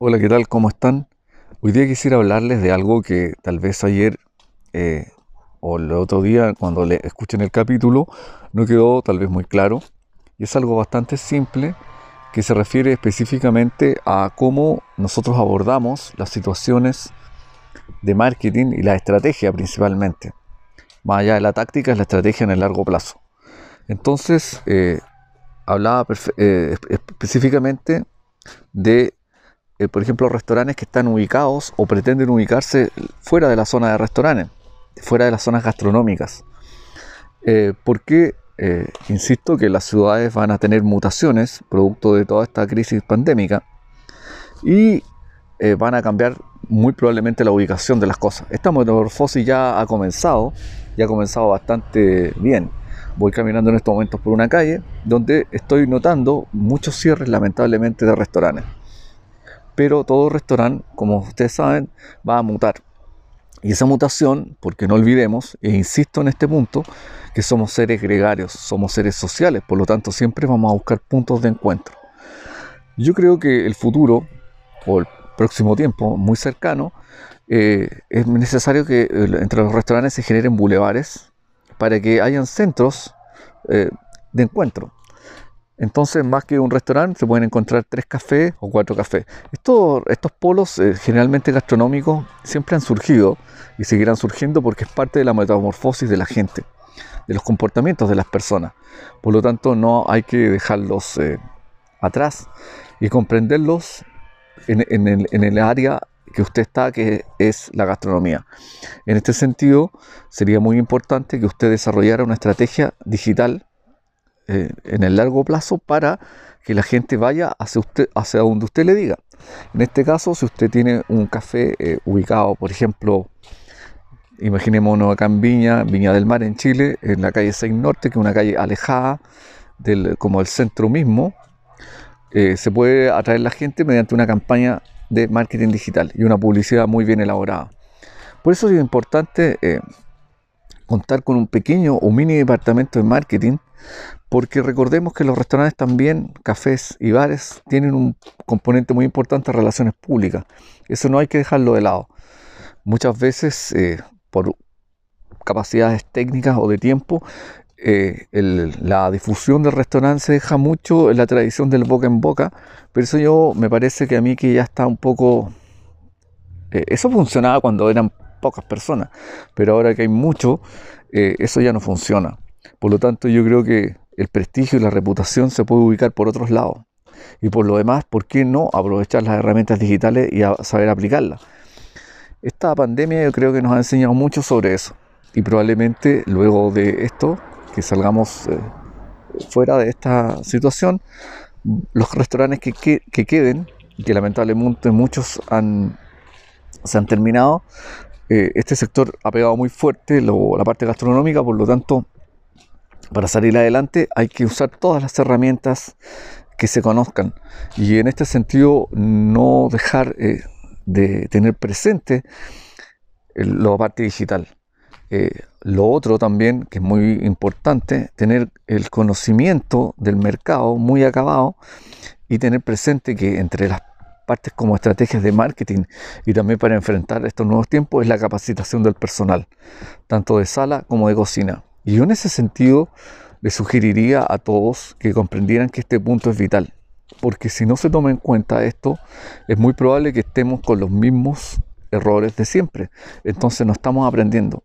Hola, ¿qué tal? ¿Cómo están? Hoy día quisiera hablarles de algo que tal vez ayer eh, o el otro día cuando le escuchen el capítulo no quedó tal vez muy claro. Y es algo bastante simple que se refiere específicamente a cómo nosotros abordamos las situaciones de marketing y la estrategia principalmente. Más allá de la táctica, es la estrategia en el largo plazo. Entonces, eh, hablaba eh, específicamente de eh, por ejemplo, restaurantes que están ubicados o pretenden ubicarse fuera de la zona de restaurantes, fuera de las zonas gastronómicas. Eh, porque, eh, insisto, que las ciudades van a tener mutaciones producto de toda esta crisis pandémica y van a cambiar muy probablemente la ubicación de las cosas. Esta metamorfosis ya ha comenzado, ya ha comenzado bastante bien. Voy caminando en estos momentos por una calle donde estoy notando muchos cierres lamentablemente de restaurantes pero todo restaurante, como ustedes saben, va a mutar. Y esa mutación, porque no olvidemos, e insisto en este punto, que somos seres gregarios, somos seres sociales, por lo tanto siempre vamos a buscar puntos de encuentro. Yo creo que el futuro, o el próximo tiempo, muy cercano, eh, es necesario que entre los restaurantes se generen bulevares para que hayan centros eh, de encuentro. Entonces, más que un restaurante, se pueden encontrar tres cafés o cuatro cafés. estos polos, eh, generalmente gastronómicos, siempre han surgido y seguirán surgiendo porque es parte de la metamorfosis de la gente, de los comportamientos de las personas. Por lo tanto, no hay que dejarlos eh, atrás y comprenderlos en, el, en el área que usted está, que es la gastronomía. En este sentido, sería muy importante que usted desarrollara una estrategia digital eh, en el largo plazo para que la gente vaya hacia, usted, hacia donde usted le diga. En este caso, si usted tiene un café eh, ubicado, por ejemplo, imaginémonos acá en Viña, Viña del Mar en Chile, en la calle 6 Norte, que es una calle alejada del, como el centro mismo, eh, se puede atraer la gente mediante una campaña de marketing digital y una publicidad muy bien elaborada. Por eso es importante contar con un pequeño o mini departamento de marketing porque recordemos que los restaurantes también, cafés y bares, tienen un componente muy importante de relaciones públicas. Eso no hay que dejarlo de lado. Muchas veces, eh, por capacidades técnicas o de tiempo, eh, la difusión del restaurante se deja mucho en la tradición del boca en boca, pero eso yo me parece que a mí que ya está un poco... Eh, eso funcionaba cuando eran pocas personas, pero ahora que hay mucho, eso ya no funciona. Por lo tanto, yo creo que el prestigio y la reputación se puede ubicar por otros lados. Y por lo demás, ¿por qué no aprovechar las herramientas digitales y saber aplicarlas? Esta pandemia yo creo que nos ha enseñado mucho sobre eso. Y probablemente luego de esto, que salgamos eh, fuera de esta situación, los restaurantes que, que, queden, que lamentablemente muchos han, se han terminado, eh, este sector ha pegado muy fuerte la parte gastronómica, por lo tanto para salir adelante hay que usar todas las herramientas que se conozcan y en este sentido no dejar eh, de tener presente la parte digital. Eh, lo otro también, que es muy importante, tener el conocimiento del mercado muy acabado y tener presente que entre las partes como estrategias de marketing y también para enfrentar estos nuevos tiempos es la capacitación del personal, tanto de sala como de cocina. Y yo en ese sentido le sugeriría a todos que comprendieran que este punto es vital, porque si no se toma en cuenta esto, es muy probable que estemos con los mismos errores de siempre. Entonces no estamos aprendiendo.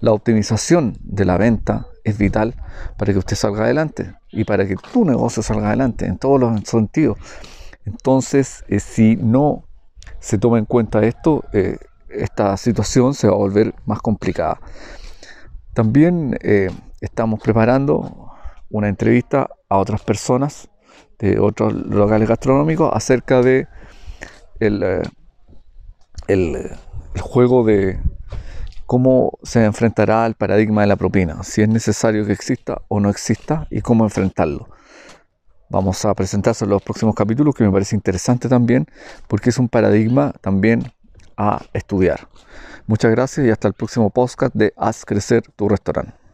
La optimización de la venta es vital para que usted salga adelante y para que tu negocio salga adelante en todos los sentidos. Entonces, eh, si no se toma en cuenta esto, eh, esta situación se va a volver más complicada. También eh, estamos preparando una entrevista a otras personas de otros locales gastronómicos acerca de el, eh, el, juego de cómo se enfrentará al paradigma de la propina, si es necesario que exista o no exista y cómo enfrentarlo. Vamos a presentarse en los próximos capítulos que me parece interesante también porque es un paradigma también a estudiar. Muchas gracias y hasta el próximo podcast de Haz Crecer tu Restaurante.